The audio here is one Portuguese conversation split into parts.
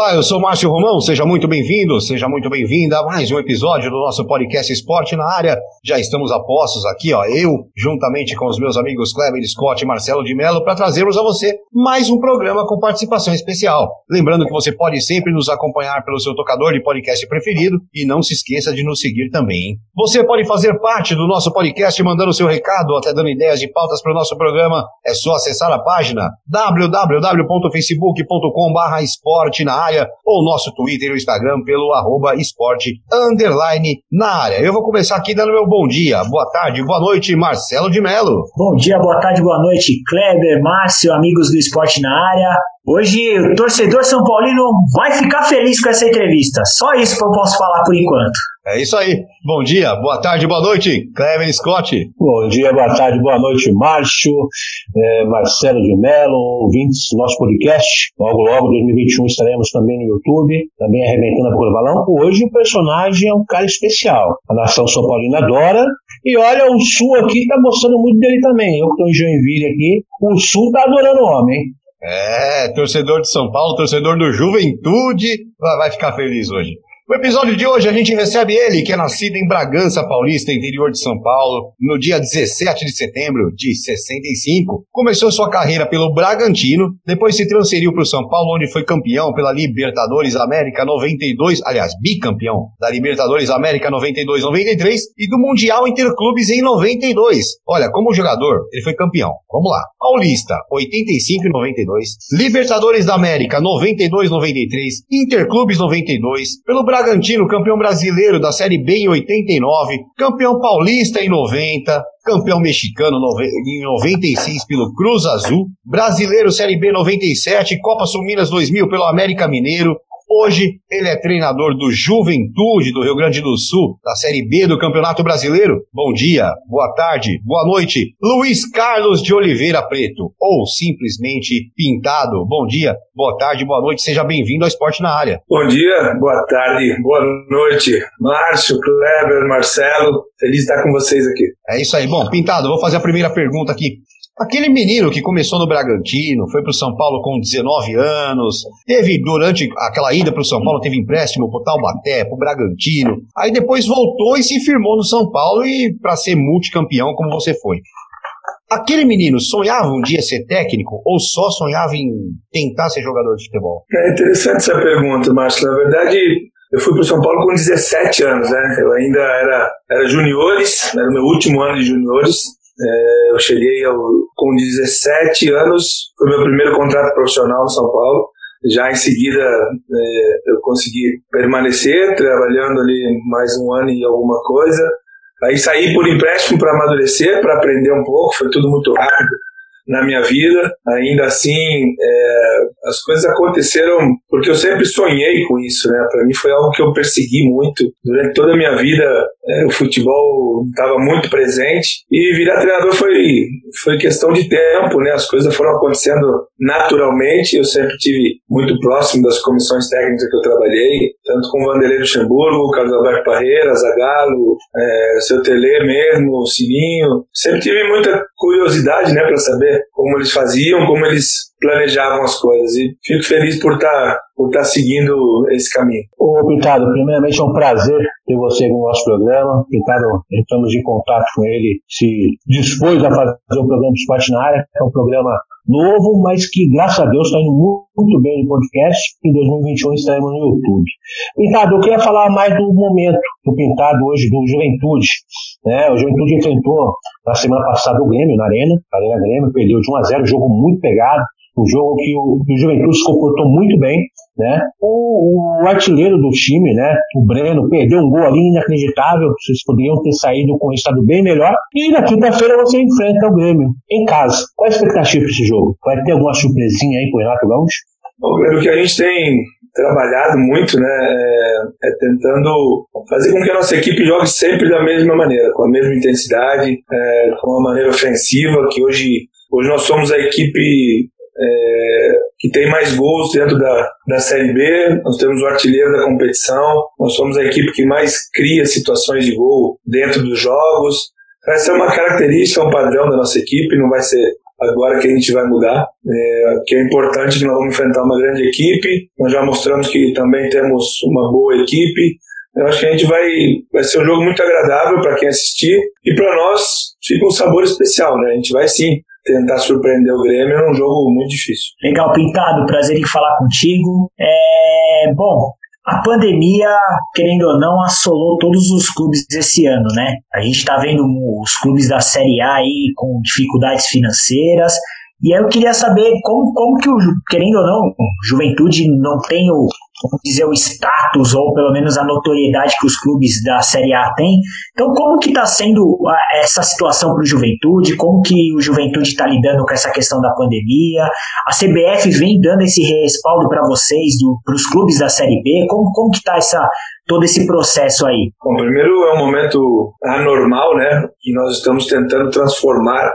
Olá, eu sou Márcio Romão, seja muito bem-vindo, seja muito bem-vinda a mais um episódio do nosso podcast Esporte na Área. Já estamos a postos aqui, ó, eu, juntamente com os meus amigos Kleber Scott e Marcelo de Mello, para trazermos a você mais um programa com participação especial. Lembrando que você pode sempre nos acompanhar pelo seu tocador de podcast preferido e não se esqueça de nos seguir também. Hein? Você pode fazer parte do nosso podcast mandando seu recado, até dando ideias de pautas para o nosso programa. É só acessar a página www.facebook.com/esporte na área ou nosso Twitter e o Instagram pelo arroba esporte underline na área. Eu vou começar aqui dando meu bom dia, boa tarde, boa noite, Marcelo de Mello. Bom dia, boa tarde, boa noite, Kleber, Márcio, amigos do esporte na área. Hoje o torcedor São Paulino vai ficar feliz com essa entrevista. Só isso que eu posso falar por enquanto. É isso aí. Bom dia, boa tarde, boa noite, Cleven Scott. Bom dia, boa tarde, boa noite, Márcio, é, Marcelo de Mello, ouvintes do nosso podcast. Logo, logo, 2021 estaremos também no YouTube, também arrebentando a Procura Balão. Hoje o personagem é um cara especial. A nação São Paulina adora. E olha, o Sul aqui está mostrando muito dele também. Eu que estou em Joinville aqui, o Sul está adorando o homem, hein? É, torcedor de São Paulo, torcedor do Juventude, vai ficar feliz hoje. No episódio de hoje a gente recebe ele, que é nascido em Bragança Paulista, interior de São Paulo, no dia 17 de setembro de 65. Começou sua carreira pelo Bragantino, depois se transferiu para o São Paulo, onde foi campeão pela Libertadores América 92, aliás, bicampeão da Libertadores América 92-93 e do Mundial Interclubes em 92. Olha, como jogador, ele foi campeão. Vamos lá. Paulista, 85 e 92. Libertadores da América, 92-93. Interclubes 92. Pelo Bragantino Bragantino, campeão brasileiro da Série B em 89, campeão paulista em 90, campeão mexicano em 96 pelo Cruz Azul, brasileiro Série B 97, Copa Sul Minas 2000 pelo América Mineiro, Hoje ele é treinador do Juventude do Rio Grande do Sul, da Série B do Campeonato Brasileiro. Bom dia, boa tarde, boa noite, Luiz Carlos de Oliveira Preto, ou simplesmente Pintado. Bom dia, boa tarde, boa noite, seja bem-vindo ao Esporte na Área. Bom dia, boa tarde, boa noite, Márcio, Kleber, Marcelo, feliz de estar com vocês aqui. É isso aí. Bom, Pintado, vou fazer a primeira pergunta aqui. Aquele menino que começou no Bragantino, foi para o São Paulo com 19 anos, teve durante aquela ida para o São Paulo, teve empréstimo para o Taubaté, para o Bragantino, aí depois voltou e se firmou no São Paulo e para ser multicampeão como você foi. Aquele menino sonhava um dia ser técnico ou só sonhava em tentar ser jogador de futebol? É interessante essa pergunta, Márcio. Na verdade, eu fui para o São Paulo com 17 anos, né? Eu ainda era, era juniores, era o meu último ano de juniores. É, eu cheguei ao, com 17 anos, foi meu primeiro contrato profissional em São Paulo. Já em seguida é, eu consegui permanecer trabalhando ali mais um ano e alguma coisa. Aí saí por empréstimo para amadurecer, para aprender um pouco, foi tudo muito rápido na minha vida. Ainda assim, é, as coisas aconteceram porque eu sempre sonhei com isso, né? Para mim foi algo que eu persegui muito durante toda a minha vida. É, o futebol estava muito presente e virar treinador foi foi questão de tempo, né? As coisas foram acontecendo naturalmente. Eu sempre tive muito próximo das comissões técnicas que eu trabalhei, tanto com Vanderlei Luxemburgo, Carlos Alberto Parreira, Zagallo, é, seu Tele mesmo, Sininho. Sempre tive muita curiosidade, né, para saber como eles faziam, como eles planejavam as coisas. E fico feliz por estar tá, por estar tá seguindo esse caminho. Ô, Pintado, primeiramente é um prazer ter você no nosso programa. Pintado, entramos em contato com ele, se dispôs a fazer o programa Esporte na Área, é um programa novo, mas que, graças a Deus, está indo muito bem no podcast. Em 2021 estaremos no YouTube. Pintado, eu queria falar mais do momento do Pintado hoje, do Juventude. Né? O Juventude enfrentou na semana passada o Grêmio, na Arena, Arena Grêmio, perdeu de 1 a 0 jogo muito pegado Um jogo que o, que o Juventude se comportou muito bem, né? O, o, artilheiro do time, né? O Breno, perdeu um gol ali inacreditável. Vocês poderiam ter saído com um estado bem melhor. E na quinta-feira você enfrenta o Grêmio em casa. Qual a expectativa para esse jogo? Vai ter alguma surpresinha aí pro Renato Gaúcho? O que a gente tem trabalhado muito, né, é, é, tentando fazer com que a nossa equipe jogue sempre da mesma maneira, com a mesma intensidade, é, com uma maneira ofensiva, que hoje, hoje nós somos a equipe é, que tem mais gols dentro da, da Série B, nós temos o artilheiro da competição, nós somos a equipe que mais cria situações de gol dentro dos jogos. Essa é uma característica, um padrão da nossa equipe, não vai ser agora que a gente vai mudar, é, que é importante que nós vamos enfrentar uma grande equipe, nós já mostramos que também temos uma boa equipe, eu acho que a gente vai, vai ser um jogo muito agradável para quem assistir e para nós fica um sabor especial, né? A gente vai sim tentar surpreender o Grêmio é um jogo muito difícil. Legal, Pintado, prazer em falar contigo. É, bom, a pandemia, querendo ou não, assolou todos os clubes esse ano, né? A gente está vendo os clubes da Série A aí com dificuldades financeiras. E aí eu queria saber como, como que o, querendo ou não, Juventude não tem o, vamos dizer, o status ou pelo menos a notoriedade que os clubes da Série A têm. Então, como que está sendo essa situação para o Juventude? Como que o Juventude está lidando com essa questão da pandemia? A CBF vem dando esse respaldo para vocês, para os clubes da Série B? Como, como que está essa, todo esse processo aí? Bom, primeiro é um momento anormal, né? Que nós estamos tentando transformar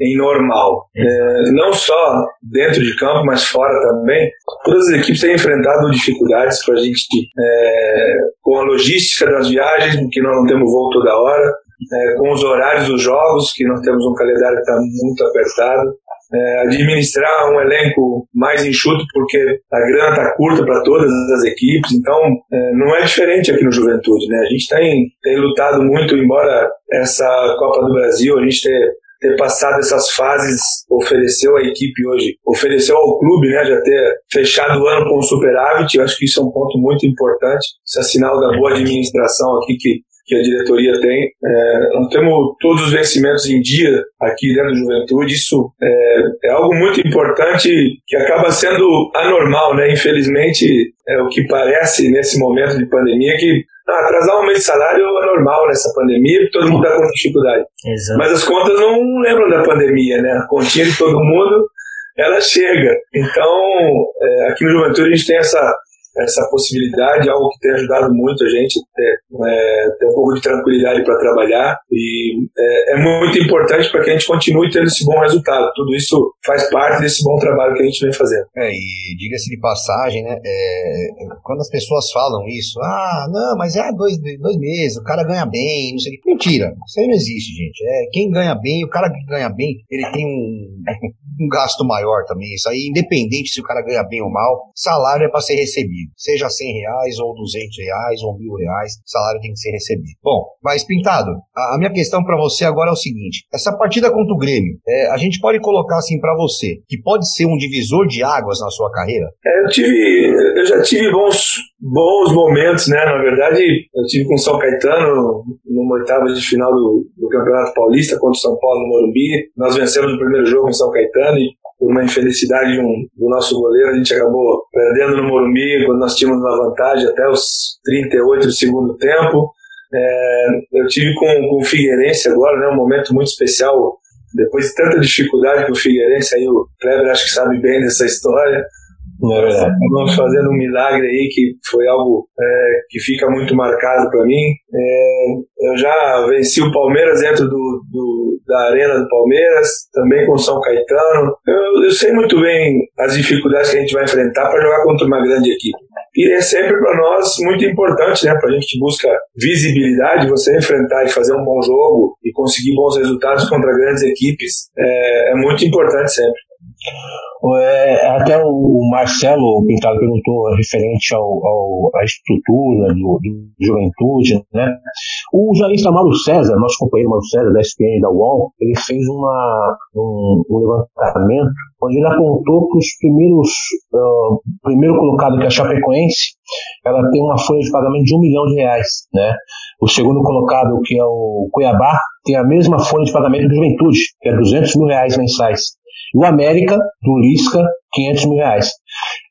em normal. É, não só dentro de campo, mas fora também. Todas as equipes têm enfrentado dificuldades para a gente, é, com a logística das viagens, porque nós não temos voo toda hora, é, com os horários dos jogos, que nós temos um calendário que está muito apertado. É, administrar um elenco mais enxuto porque a grana está curta para todas as equipes, então é, não é diferente aqui no Juventude, né? A gente tem, tem lutado muito, embora essa Copa do Brasil a gente ter ter passado essas fases ofereceu à equipe hoje, ofereceu ao clube, né, já ter fechado o ano com superávit, eu acho que isso é um ponto muito importante, isso é sinal da boa administração aqui que, que a diretoria tem. É, nós temos todos os vencimentos em dia aqui dentro do Juventude, isso é, é algo muito importante que acaba sendo anormal, né, infelizmente é o que parece nesse momento de pandemia que ah, atrasar um mês de salário é normal nessa pandemia, porque todo mundo está com dificuldade. Exato. Mas as contas não lembram da pandemia, né? A continha de todo mundo, ela chega. Então, é, aqui no Juventude a gente tem essa essa possibilidade, algo que tem ajudado muito a gente ter, é, ter um pouco de tranquilidade para trabalhar e é, é muito importante para que a gente continue tendo esse bom resultado. Tudo isso faz parte desse bom trabalho que a gente vem fazendo. É, e diga-se de passagem, né, é, quando as pessoas falam isso, ah, não, mas é dois, dois meses, o cara ganha bem, não sei o que. Mentira, isso aí não existe, gente. É, quem ganha bem, o cara que ganha bem, ele tem um, um gasto maior também. Isso aí, independente se o cara ganha bem ou mal, salário é para ser recebido seja 100 reais ou 200 reais ou mil reais, salário tem que ser recebido. Bom, mas Pintado, a, a minha questão para você agora é o seguinte: essa partida contra o Grêmio, é, a gente pode colocar assim para você que pode ser um divisor de águas na sua carreira? É, eu tive, eu já tive bons, bons momentos, né? Na verdade, eu tive com o São Caetano numa oitava de final do, do Campeonato Paulista contra o São Paulo no Morumbi. Nós vencemos o primeiro jogo em São Caetano e por uma infelicidade um, do nosso goleiro, a gente acabou perdendo no Morumbi quando nós tínhamos uma vantagem até os 38 do segundo tempo. É, eu tive com, com o Figueirense agora, né, um momento muito especial, depois de tanta dificuldade que o Figueirense, aí o Kleber acho que sabe bem dessa história, é verdade. Fazendo um milagre aí que foi algo é, que fica muito marcado para mim. É, eu já venci o Palmeiras dentro do, do, da arena do Palmeiras, também com o São Caetano. Eu, eu sei muito bem as dificuldades que a gente vai enfrentar para jogar contra uma grande equipe. E é sempre para nós muito importante, né? Para a gente que busca visibilidade, você enfrentar e fazer um bom jogo e conseguir bons resultados contra grandes equipes é, é muito importante sempre. É, até o Marcelo Pintado perguntou referente ao, ao, à estrutura do, do, Juventude, né? O jornalista Mauro César, nosso companheiro Mauro César da SPN da UOL, ele fez uma, um, um levantamento onde ele apontou que os primeiros, uh, primeiro colocado que é a Chapecoense, ela tem uma folha de pagamento de um milhão de reais, né? O segundo colocado, que é o Cuiabá, tem a mesma folha de pagamento do Juventude, que é 200 mil reais mensais. E o América, do Lisca, 500 mil reais.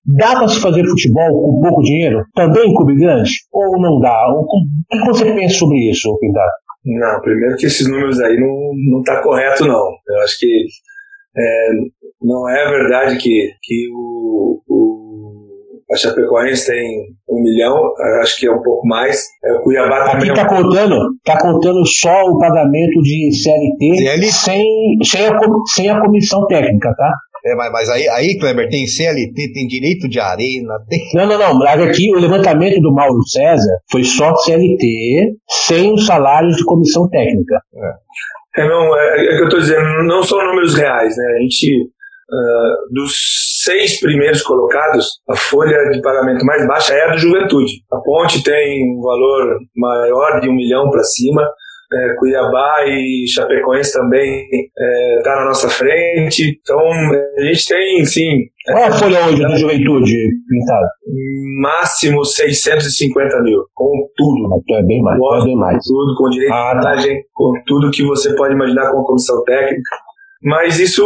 Dá para se fazer futebol com pouco dinheiro? Também em clube grande? Ou não dá? O que você pensa sobre isso, Pintado? Não, primeiro que esses números aí não, não tá correto, não. Eu acho que é, não é verdade que, que o, o, a Chapecoense tem um milhão, acho que é um pouco mais. É, o Cuiabá Aqui também. Está é um... contando, tá contando só o pagamento de CLT, CLT. Sem, sem, a, sem a comissão técnica, tá? É, mas, mas aí, aí, Kleber, tem CLT, tem direito de arena, tem. Não, não, não. Mas aqui o levantamento do Mauro César foi só CLT, sem os salários de comissão técnica. É, é não, é, é que eu estou dizendo, não são números reais, né? A gente, uh, dos seis primeiros colocados, a folha de pagamento mais baixa é a do Juventude. A Ponte tem um valor maior de um milhão para cima, é, Cuiabá e Chapecoense também está é, na nossa frente. Então, a gente tem, sim. Qual é a folha hoje da juventude pintada? Máximo 650 mil, com tudo. Então é bem mais. Com, é bem mais. tudo, com direito ah, de tá. com tudo que você pode imaginar com a comissão técnica. Mas isso,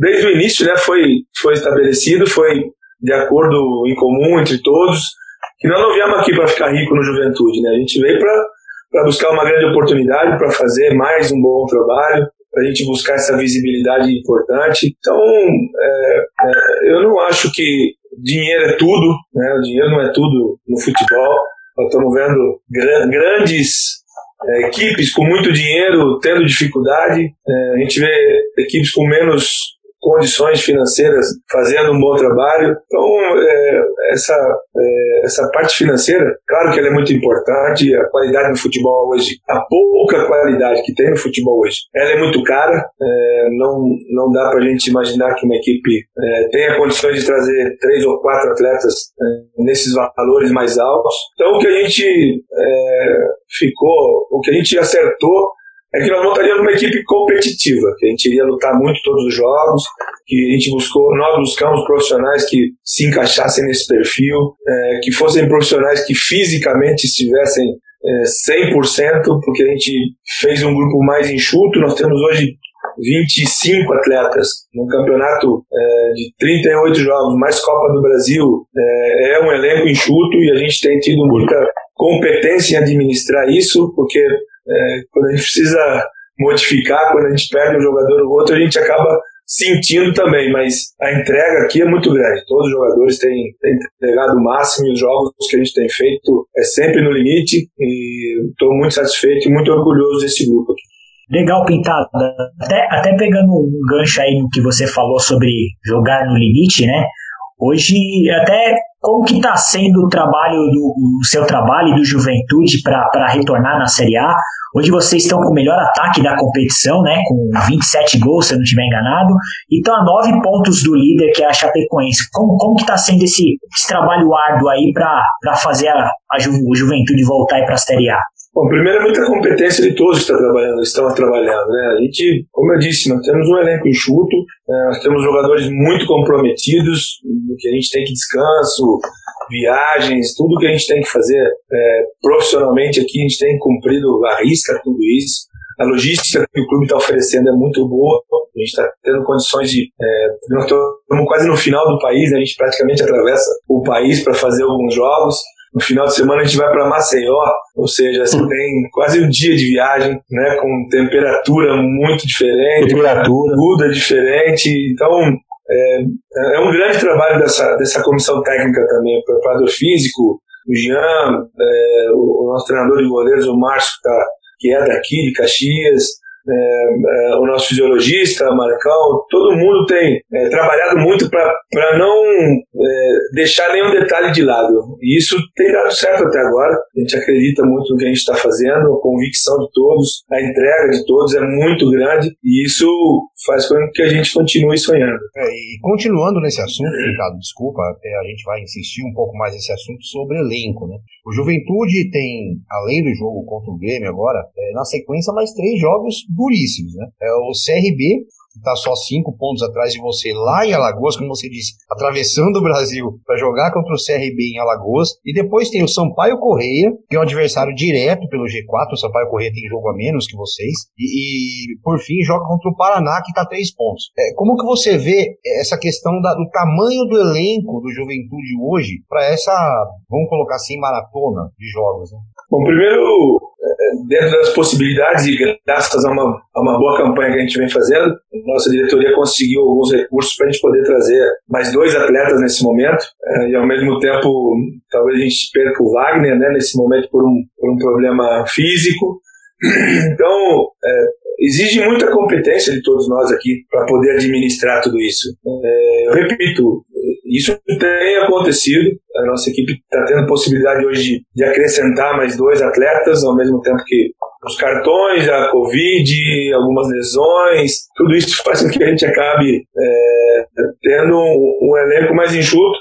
desde o início, né, foi, foi estabelecido, foi de acordo em comum entre todos, que nós não viemos aqui para ficar rico no juventude, né? A gente veio para buscar uma grande oportunidade para fazer mais um bom trabalho, para a gente buscar essa visibilidade importante. Então, é, é, eu não acho que dinheiro é tudo, né? o dinheiro não é tudo no futebol. Nós estamos vendo grandes é, equipes com muito dinheiro tendo dificuldade, é, a gente vê equipes com menos condições financeiras fazendo um bom trabalho. Então, é, essa, é, essa parte financeira, claro que ela é muito importante, a qualidade do futebol hoje, a pouca qualidade que tem no futebol hoje, ela é muito cara, é, não, não dá para a gente imaginar que uma equipe é, tenha condições de trazer três ou quatro atletas é, nesses valores mais altos. Então, o que a gente é, ficou, o que a gente acertou é que nós montaríamos uma equipe competitiva, que a gente iria lutar muito todos os jogos, que a gente buscou, nós buscamos profissionais que se encaixassem nesse perfil, é, que fossem profissionais que fisicamente estivessem é, 100%, porque a gente fez um grupo mais enxuto, nós temos hoje 25 atletas num campeonato é, de 38 jogos, mais Copa do Brasil, é, é um elenco enxuto e a gente tem tido muita competência em administrar isso, porque é, quando a gente precisa modificar, quando a gente perde um jogador ou outro, a gente acaba sentindo também, mas a entrega aqui é muito grande. Todos os jogadores têm, têm entregado o máximo e os jogos que a gente tem feito é sempre no limite e estou muito satisfeito e muito orgulhoso desse grupo aqui. Legal, Pintado. Até, até pegando um gancho aí no que você falou sobre jogar no limite, né? Hoje, até como que está sendo o trabalho do o seu trabalho do Juventude para retornar na Série A? Hoje vocês estão com o melhor ataque da competição, né? Com 27 gols, se eu não estiver enganado, e estão a 9 pontos do líder, que é a Chapecoense. Como, como que está sendo esse, esse, trabalho árduo aí para fazer a, a Ju, o Juventude voltar para a Série A? Bom, primeiro é muita competência de todos que estão trabalhando, estão trabalhando, né? A gente, como eu disse, nós temos um elenco enxuto, né? nós temos jogadores muito comprometidos, que a gente tem que descanso, viagens, tudo que a gente tem que fazer é, profissionalmente aqui, a gente tem cumprido a risca tudo isso. A logística que o clube está oferecendo é muito boa, a gente está tendo condições de. É, nós estamos quase no final do país, a gente praticamente atravessa o país para fazer alguns jogos. No final de semana a gente vai para Maceió, ou seja, você tem quase um dia de viagem, né, com temperatura muito diferente, temperatura. tudo é diferente. Então, é, é um grande trabalho dessa, dessa comissão técnica também, o preparador físico, o Jean, é, o, o, nosso treinador de goleiros, o Márcio, que, tá, que é daqui, de Caxias, é, é, o nosso fisiologista, Marcão, todo mundo tem é, trabalhado muito para não é, deixar nenhum detalhe de lado. E isso tem dado certo até agora. A gente acredita muito no que a gente está fazendo, a convicção de todos, a entrega de todos é muito grande e isso faz com que a gente continue sonhando. É, e continuando nesse assunto, Ricardo, desculpa, a gente vai insistir um pouco mais nesse assunto sobre elenco, né? O Juventude tem, além do jogo contra o Grêmio agora, é, na sequência mais três jogos duríssimos, né? É o CRB, que está só cinco pontos atrás de você lá em Alagoas, como você disse, atravessando o Brasil para jogar contra o CRB em Alagoas. E depois tem o Sampaio Correia, que é um adversário direto pelo G4. O Sampaio Correia tem jogo a menos que vocês. E, e por fim, joga contra o Paraná, que está três pontos. É, como que você vê essa questão da, do tamanho do elenco do Juventude hoje para essa, vamos colocar assim, maratona de jogos? Né? Bom, primeiro, dentro das possibilidades e graças a uma, a uma boa campanha que a gente vem fazendo, nossa diretoria conseguiu alguns recursos para a gente poder trazer mais dois atletas nesse momento é, e ao mesmo tempo talvez a gente perca o Wagner né, nesse momento por um, por um problema físico. Então, é, exige muita competência de todos nós aqui para poder administrar tudo isso. É, eu repito, isso tem acontecido. A nossa equipe está tendo possibilidade hoje de, de, acrescentar mais dois atletas, ao mesmo tempo que os cartões, a Covid, algumas lesões, tudo isso faz com que a gente acabe é, tendo um, um elenco mais enxuto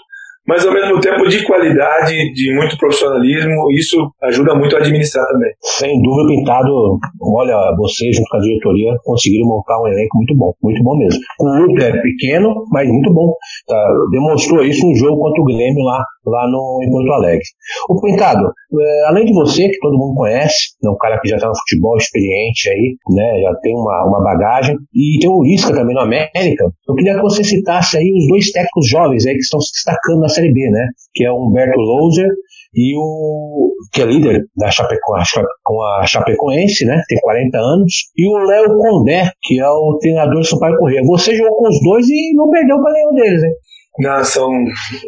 mas ao mesmo tempo de qualidade, de muito profissionalismo, isso ajuda muito a administrar também. Sem dúvida, Pintado, olha, você junto com a diretoria conseguiram montar um elenco muito bom, muito bom mesmo. O grupo é pequeno, mas muito bom. Tá, demonstrou isso no jogo contra o Grêmio lá, lá no, em Porto Alegre. O Pintado, é, além de você, que todo mundo conhece, é um cara que já está no futebol experiente aí, né, já tem uma, uma bagagem, e tem o Isca também no América, eu queria que você citasse aí os dois técnicos jovens aí que estão se destacando na Série B, né? Que é o Humberto Louser e o que é líder da Chapecoense, com a Chapecoense, né? Tem 40 anos, e o Léo Condé, que é o treinador do Sampaio Corrêa. Você jogou com os dois e não perdeu para nenhum deles, hein? Não, são,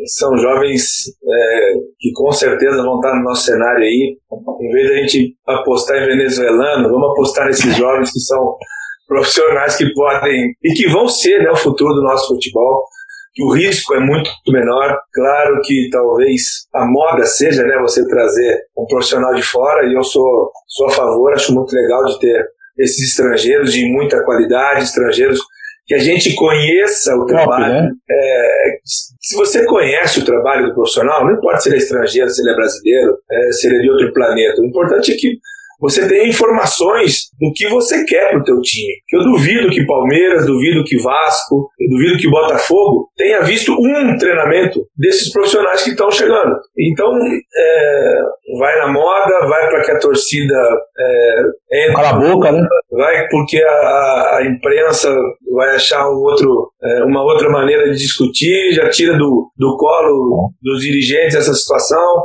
são jovens é, que com certeza vão estar no nosso cenário aí. Em vez de a gente apostar em venezuelano, vamos apostar nesses jovens que são profissionais que podem e que vão ser né, o futuro do nosso futebol que o risco é muito menor. Claro que talvez a moda seja, né, você trazer um profissional de fora e eu sou, sou a favor, acho muito legal de ter esses estrangeiros de muita qualidade, estrangeiros que a gente conheça o trabalho. Top, né? é, se você conhece o trabalho do profissional, não importa se ele é estrangeiro, se ele é brasileiro, é, se ele é de outro planeta, o importante é que você tem informações do que você quer pro teu time. Eu duvido que Palmeiras, duvido que Vasco, eu duvido que Botafogo tenha visto um treinamento desses profissionais que estão chegando. Então, é, vai na moda, vai para que a torcida é, entre, Cala a boca, né? Vai porque a, a imprensa vai achar um outro, é, uma outra maneira de discutir, já tira do, do colo dos dirigentes essa situação.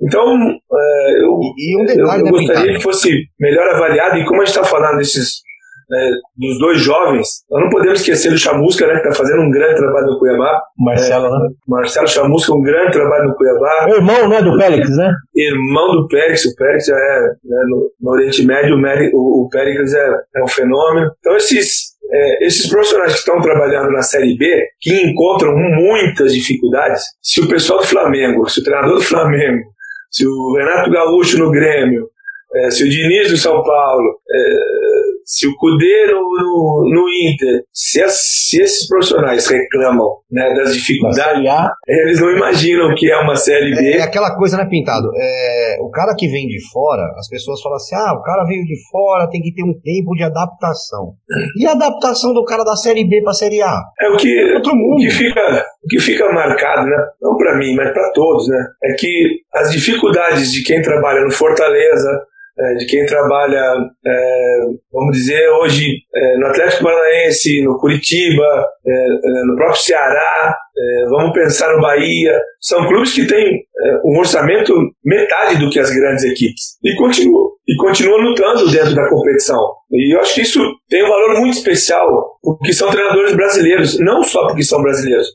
Então, é, eu, e, um detalhe, eu, eu gostaria que fosse melhor avaliado, e como a gente está falando desses é, dos dois jovens, nós não podemos esquecer do Chamusca, né, que está fazendo um grande trabalho no Cuiabá. Marcelo, é, né? Marcelo Chamusca, um grande trabalho no Cuiabá. Irmão, né, do Périx, né? Irmão do Périx, o Périx já é né, no, no, Oriente Médio, o, o Périx é, é um fenômeno. Então, esses, é, esses profissionais que estão trabalhando na Série B, que encontram muitas dificuldades, se o pessoal do Flamengo, se o treinador do Flamengo se o Renato Gaúcho no Grêmio, é, se o Diniz do São Paulo, é, se o Cudê no, no, no Inter, se, as, se, esses profissionais reclamam né, das dificuldades, eles não imaginam que é uma Série B. É, é aquela coisa, né, Pintado? É, o cara que vem de fora, as pessoas falam assim, ah, o cara veio de fora, tem que ter um tempo de adaptação. E a adaptação do cara da Série B para a Série A? É o que, Outro mundo. O que fica, o que fica marcado, né, não para mim, mas para todos, né, é que as dificuldades de quem trabalha no Fortaleza, é, de quem trabalha, é, vamos dizer, hoje é, no Atlético Paranaense, no Curitiba, é, é, no próprio Ceará, é, vamos pensar no Bahia. São clubes que têm um orçamento metade do que as grandes equipes e continuam, e continuam lutando dentro da competição. E eu acho que isso tem um valor muito especial, porque são treinadores brasileiros, não só porque são brasileiros,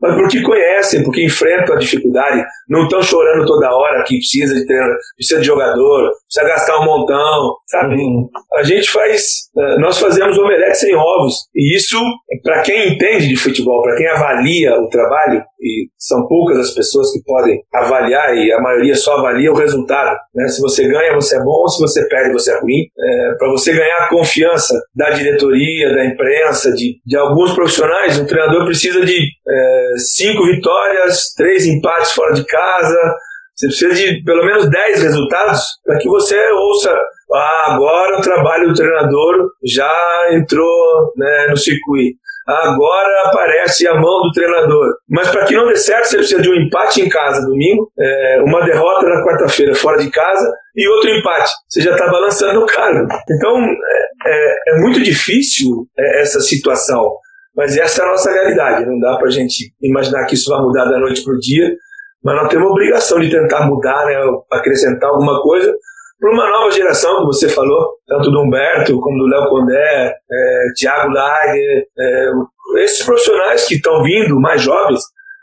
mas porque conhecem, porque enfrentam a dificuldade, não estão chorando toda hora que precisa de treino, precisa de jogador, precisa gastar um montão, sabe? Uhum. A gente faz, eh, nós fazemos omelete sem ovos, e isso, para quem entende de futebol, para quem avalia o trabalho, e são poucas as pessoas que podem avaliar, e a maioria só avalia o resultado, né? Se você ganha, você é bom, se você perde, você é ruim. É, para você ganhar a confiança da diretoria, da imprensa, de, de alguns profissionais, um treinador precisa de é, cinco vitórias, três empates fora de casa. Você precisa de pelo menos dez resultados para que você ouça Ah, agora o trabalho do treinador já entrou né, no circuito. Agora aparece a mão do treinador. Mas para que não dê certo, você precisa de um empate em casa domingo, é, uma derrota na quarta-feira fora de casa e outro empate. Você já está balançando o cargo. Então é, é, é muito difícil é, essa situação. Mas essa é a nossa realidade. Não dá para a gente imaginar que isso vai mudar da noite para o dia. Mas nós temos a obrigação de tentar mudar, né, acrescentar alguma coisa para uma nova geração, como você falou, tanto do Humberto como do Léo Condé, é, Tiago Lager, é, esses profissionais que estão vindo, mais jovens,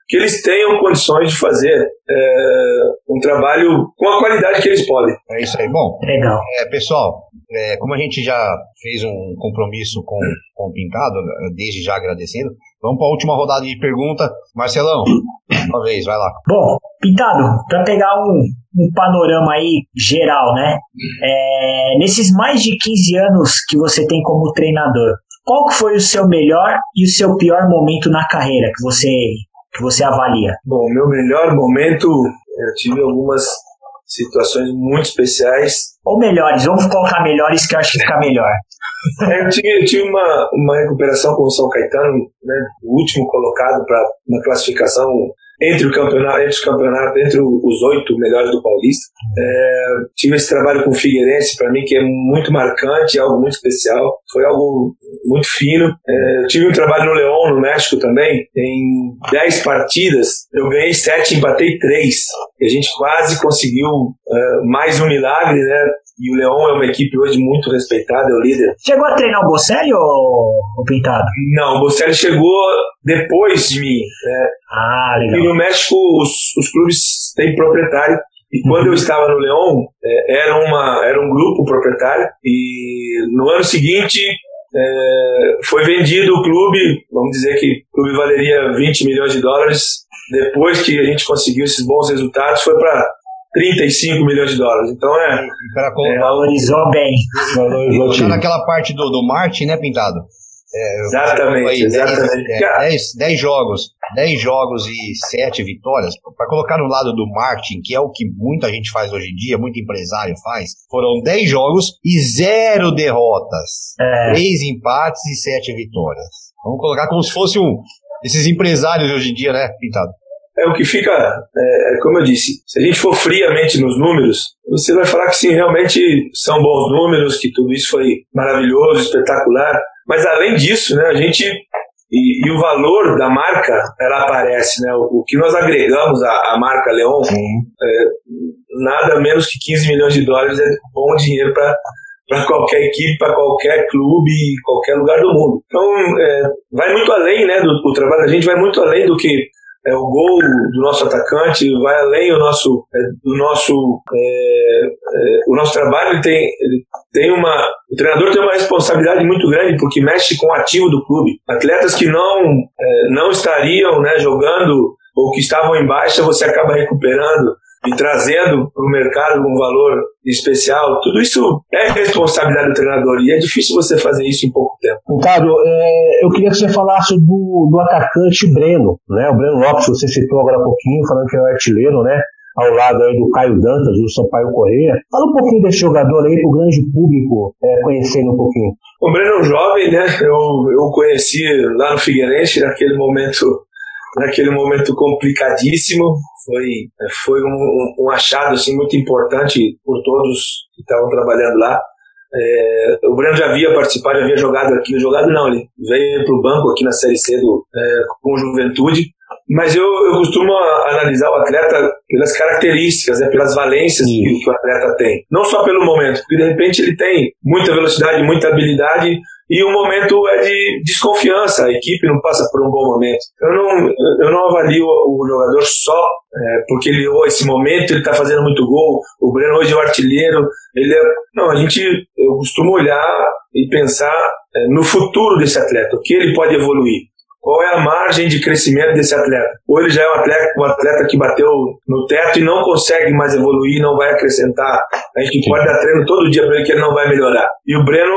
que eles tenham condições de fazer é, um trabalho com a qualidade que eles podem. É isso aí. Bom, legal. É, pessoal, é, como a gente já fez um compromisso com, com o Pintado, desde já agradecendo, vamos para a última rodada de pergunta. Marcelão, uma vez, vai lá. Bom, Pintado, para pegar um, um panorama aí geral, né? É, nesses mais de 15 anos que você tem como treinador, qual foi o seu melhor e o seu pior momento na carreira que você que você avalia? Bom, meu melhor momento, eu tive algumas situações muito especiais. Ou melhores, vamos colocar melhores que eu acho que fica melhor. Eu tive, eu tive uma, uma recuperação com o São Caetano, né, o último colocado para uma classificação entre o campeonato, entre os campeonatos, entre os oito melhores do Paulista. É, tive esse trabalho com o Figueirense para mim que é muito marcante, algo muito especial. Foi algo muito fino. É, tive um trabalho no Leão, no México também. Em dez partidas, eu ganhei sete, empatei três. E a gente quase conseguiu uh, mais um milagre, né? E o Leão é uma equipe hoje muito respeitada, é o líder. Chegou a treinar o Bocelli ou o Pintado? Não, o Bocelli chegou depois de mim. Né? Ah, legal. E no México os, os clubes têm proprietário. E quando uhum. eu estava no Leão, é, era, uma, era um grupo proprietário. E no ano seguinte é, foi vendido o clube. Vamos dizer que o clube valeria 20 milhões de dólares. Depois que a gente conseguiu esses bons resultados, foi para 35 milhões de dólares. Então é. é valorizou bem. Valorizou naquela parte do, do marketing, né, Pintado? É, exatamente, aí, exatamente. 10, jogos, 10 jogos e 7 vitórias, para colocar no lado do marketing, que é o que muita gente faz hoje em dia, muito empresário faz, foram 10 jogos e 0 derrotas. É. 3 empates e 7 vitórias. Vamos colocar como se fosse um. Esses empresários hoje em dia, né, Pintado? É o que fica, é, como eu disse, se a gente for friamente nos números, você vai falar que sim, realmente são bons números, que tudo isso foi maravilhoso, espetacular, mas além disso, né, a gente e, e, o valor da marca ela aparece, né? O, o que nós agregamos à, à marca Leon, é, nada menos que 15 milhões de dólares é bom dinheiro para para qualquer equipe, para qualquer clube, qualquer lugar do mundo. Então, é, vai muito além, né, do, do trabalho da gente, vai muito além do que é, o gol do nosso atacante vai além do nosso é, do nosso é, é, o nosso trabalho ele tem ele tem uma o treinador tem uma responsabilidade muito grande porque mexe com o ativo do clube. Atletas que não é, não estariam né, jogando ou que estavam em baixa você acaba recuperando e trazendo para o mercado um valor especial, tudo isso é responsabilidade do treinador e é difícil você fazer isso em pouco tempo. Ricardo, é, eu queria que você falasse do, do atacante Breno, né? O Breno Lopes, você citou agora há pouquinho, falando que é um artilheiro, né? Ao lado aí do Caio Dantas, do Sampaio Correia. Fala um pouquinho desse jogador aí para o grande público é, conhecendo um pouquinho. O Breno é um jovem, né? Eu, eu conheci lá no Figueirense, naquele momento naquele momento complicadíssimo. Foi, foi um, um, achado assim, muito importante por todos que estavam trabalhando lá. É, o Breno já havia participado, já havia jogado aqui, jogado não, ele veio para o banco aqui na Série C do, é, com Juventude, mas eu, eu costumo analisar o atleta pelas características, né, pelas valências que, que, o atleta tem. Não só pelo momento, porque de repente ele tem muita velocidade, muita habilidade, e o momento é de desconfiança, a equipe não passa por um bom momento. Eu não, eu não avalio o jogador só é, porque ele ou esse momento ele está fazendo muito gol, o Breno hoje é o artilheiro, ele é... Não, a gente, eu costumo olhar e pensar é, no futuro desse atleta, o que ele pode evoluir. Qual é a margem de crescimento desse atleta? Ou ele já é um atleta, um atleta que bateu no teto e não consegue mais evoluir, não vai acrescentar. A gente pode dar treino todo dia para ele que ele não vai melhorar. E o Breno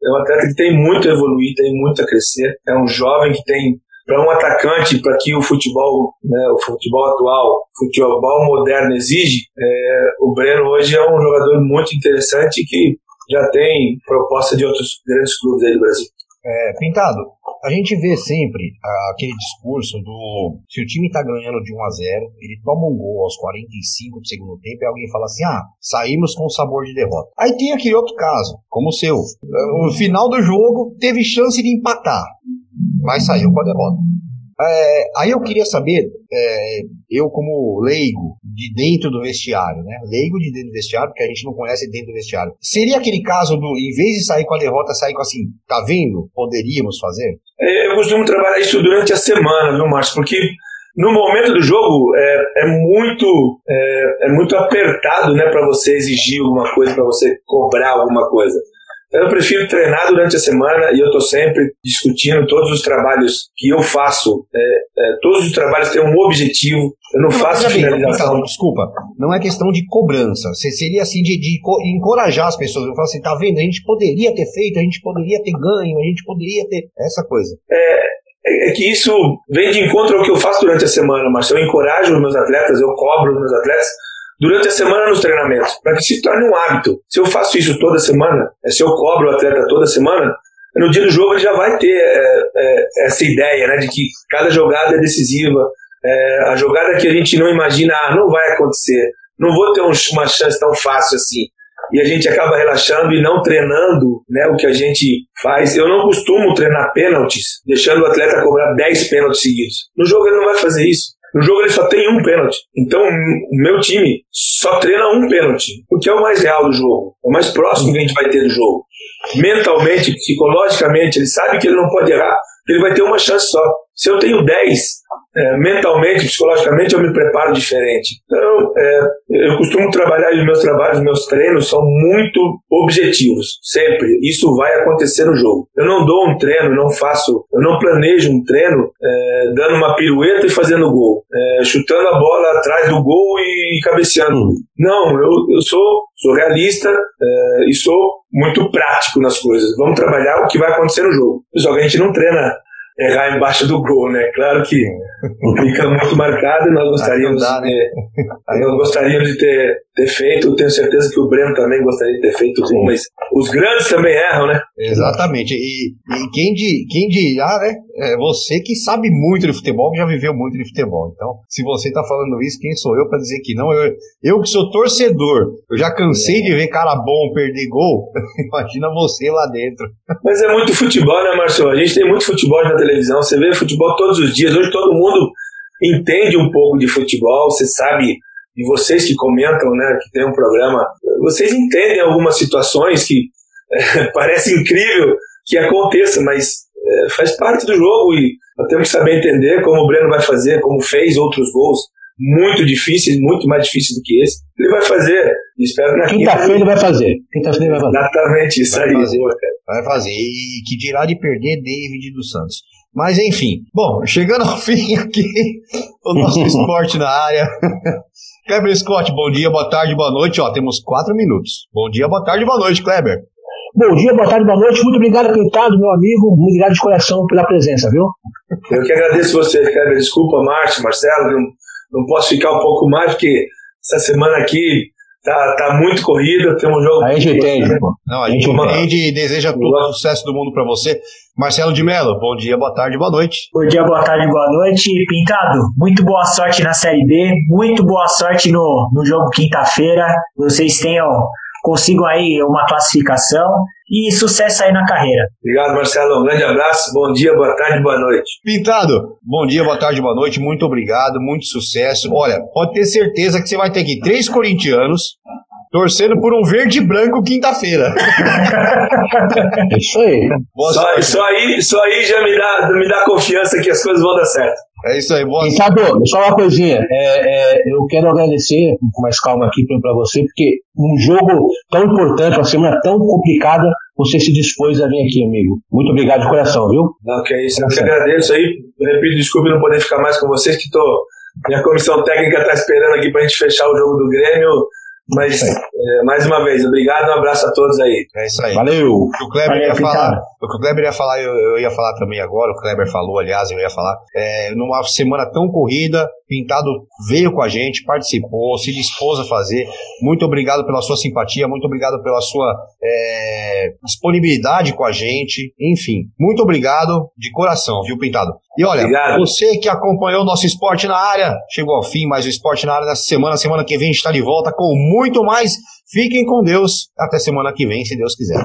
é um atleta que tem muito a evoluir, tem muito a crescer. É um jovem que tem para um atacante, para que o futebol, né, o futebol atual, o futebol moderno exige, é, o Breno hoje é um jogador muito interessante que já tem proposta de outros grandes clubes aí do Brasil. É, Pintado, a gente vê sempre ah, aquele discurso do se o time tá ganhando de 1 a 0 ele toma um gol aos 45 do segundo tempo e alguém fala assim: ah, saímos com sabor de derrota. Aí tem aquele outro caso, como o seu. No final do jogo teve chance de empatar, mas saiu com a derrota. É, aí eu queria saber, é, eu como leigo de dentro do vestiário, né? Leigo de dentro do vestiário, porque a gente não conhece dentro do vestiário. Seria aquele caso do, em vez de sair com a derrota, sair com assim, tá vendo? Poderíamos fazer? É, eu costumo trabalhar isso durante a semana, viu, Márcio? Porque no momento do jogo é, é muito é, é, muito apertado, né, para você exigir alguma coisa, para você cobrar alguma coisa. Então, eu prefiro treinar durante a semana e eu estou sempre discutindo todos os trabalhos que eu faço. É, é, todos os trabalhos têm um objetivo. Eu não, não faço finalização. Então, desculpa, não é questão de cobrança. Seria assim de, de encorajar as pessoas. Eu falo assim, tá vendo? A gente poderia ter feito, a gente poderia ter ganho, a gente poderia ter essa coisa. É, é que isso vem de encontro ao que eu faço durante a semana, mas eu encorajo os meus atletas, eu cobro os meus atletas durante a semana nos treinamentos, para que se torne um hábito. Se eu faço isso toda semana, é, se eu cobro o atleta toda semana, no dia do jogo ele já vai ter é, é, essa ideia né, de que cada jogada é decisiva, é, a jogada que a gente não imagina, ah, não vai acontecer, não vou ter um, uma chance tão fácil assim. E a gente acaba relaxando e não treinando né, o que a gente faz. Eu não costumo treinar pênaltis, deixando o atleta cobrar 10 pênaltis seguidos. No jogo ele não vai fazer isso. No jogo ele só tem um pênalti. Então o meu time só treina um pênalti, o que é o mais real do jogo, é o mais próximo que a gente vai ter do jogo. Mentalmente, psicologicamente, ele sabe que ele não pode errar, ele vai ter uma chance só. Se eu tenho 10, é, mentalmente, psicologicamente, eu me preparo diferente. Então, é, eu costumo trabalhar, e meus trabalhos, meus treinos são muito objetivos, sempre. Isso vai acontecer no jogo. Eu não dou um treino, não faço, eu não planejo um treino é, dando uma pirueta e fazendo gol, é, chutando a bola atrás do gol e cabeceando. Não, eu, eu sou, sou realista é, e sou muito prático nas coisas. Vamos trabalhar o que vai acontecer no jogo. Que a gente não treina errar embaixo do gol, né? Claro que fica muito marcado e nós gostaríamos, dá, né? de, nós gostaríamos de ter, ter feito, tenho certeza que o Breno também gostaria de ter feito, Sim. mas os grandes também erram, né? Exatamente, e, e quem, de, quem dirá, né? É você que sabe muito de futebol, que já viveu muito de futebol, então se você tá falando isso, quem sou eu para dizer que não? Eu, eu que sou torcedor, eu já cansei é. de ver cara bom perder gol, imagina você lá dentro. Mas é muito futebol, né, Marcelo? A gente tem muito futebol na televisão, você vê futebol todos os dias, hoje todo mundo entende um pouco de futebol, você sabe, e vocês que comentam, né, que tem um programa, vocês entendem algumas situações que é, parece incrível que aconteça, mas é, faz parte do jogo e nós temos que saber entender como o Breno vai fazer, como fez outros gols muito difíceis, muito mais difíceis do que esse. Ele vai fazer. Espero na quinta-feira ele vai fazer. Quinta-feira ele vai fazer. Exatamente, isso vai aí. Fazer, vai fazer. E que dirá de perder David dos Santos. Mas enfim. Bom, chegando ao fim aqui, o nosso esporte na área. Kleber Scott, bom dia, boa tarde, boa noite. Ó, temos quatro minutos. Bom dia, boa tarde, boa noite, Kleber. Bom dia, boa tarde, boa noite. Muito obrigado, Pintado, meu amigo. Muito obrigado de coração pela presença, viu? Eu que agradeço você, Kleber. Desculpa, Márcio, Marcelo, não, não posso ficar um pouco mais, porque essa semana aqui Tá, tá muito corrida, tem um jogo. A gente entende, pô. Não, a gente entende e deseja todo o sucesso do mundo para você. Marcelo de Mello, bom dia, boa tarde, boa noite. Bom dia, boa tarde, boa noite. Pintado, muito boa sorte na Série B, muito boa sorte no, no jogo quinta-feira. Vocês tenham consigam aí uma classificação e sucesso aí na carreira. Obrigado, Marcelo. Um grande abraço, bom dia, boa tarde, boa noite. Pintado, bom dia, boa tarde, boa noite, muito obrigado, muito sucesso. Olha, pode ter certeza que você vai ter aqui três corintianos torcendo por um verde branco quinta-feira. Isso aí. Só, só, aí. só aí já me dá, me dá confiança que as coisas vão dar certo. É isso aí, boa Ricardo, só uma coisinha. É, é, eu quero agradecer com mais calma aqui para você, porque um jogo tão importante, uma semana tão complicada, você se dispôs a vir aqui, amigo. Muito obrigado de coração, viu? Não, que é isso. Eu que agradeço aí. Repito, desculpe não poder ficar mais com vocês, que tô, minha comissão técnica está esperando aqui para a gente fechar o jogo do Grêmio Mas, é, mais uma vez, obrigado, um abraço a todos aí. É isso aí. Valeu! O que o Kleber Valeu, ia falar, o que o Kleber ia falar, eu, eu ia falar também agora, o Kleber falou, aliás, eu ia falar, é, numa semana tão corrida, Pintado veio com a gente, participou, se dispôs a fazer. Muito obrigado pela sua simpatia, muito obrigado pela sua é, disponibilidade com a gente. Enfim, muito obrigado de coração, viu, Pintado? E olha, Obrigado. você que acompanhou o nosso esporte na área, chegou ao fim, mas o esporte na área nessa semana, semana que vem a gente está de volta com muito mais. Fiquem com Deus. Até semana que vem, se Deus quiser.